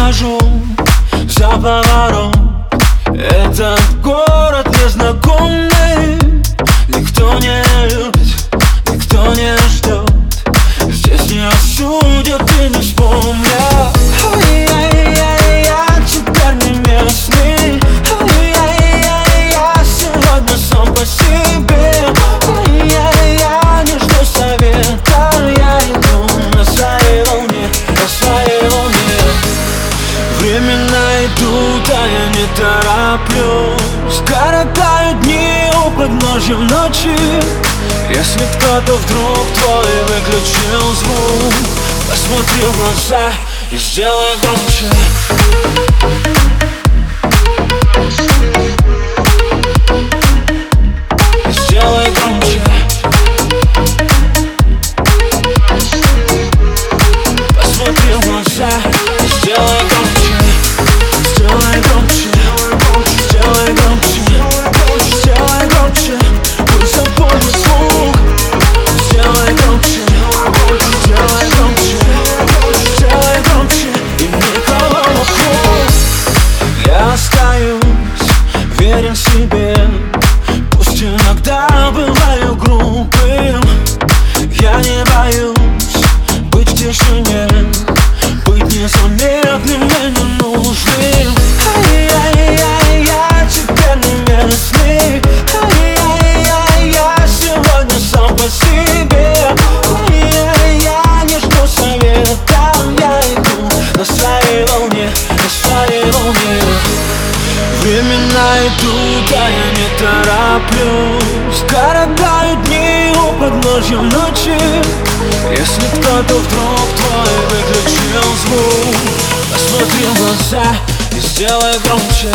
ухожу за поворот Этот город незнакомый Никто не любит, никто не ждет Здесь не осудят и не вспомнят Коротаю дни у подножья ночи. Если кто-то вдруг твой выключил звук. Посмотри в глаза и сделай громче верен себе Пусть иногда бываю глупым. Я не боюсь Времена идут, а я не тороплюсь. Коротаю дни у подножья ночи. Если кто-то вдруг твой выключил звук Посмотри в глаза и сделай громче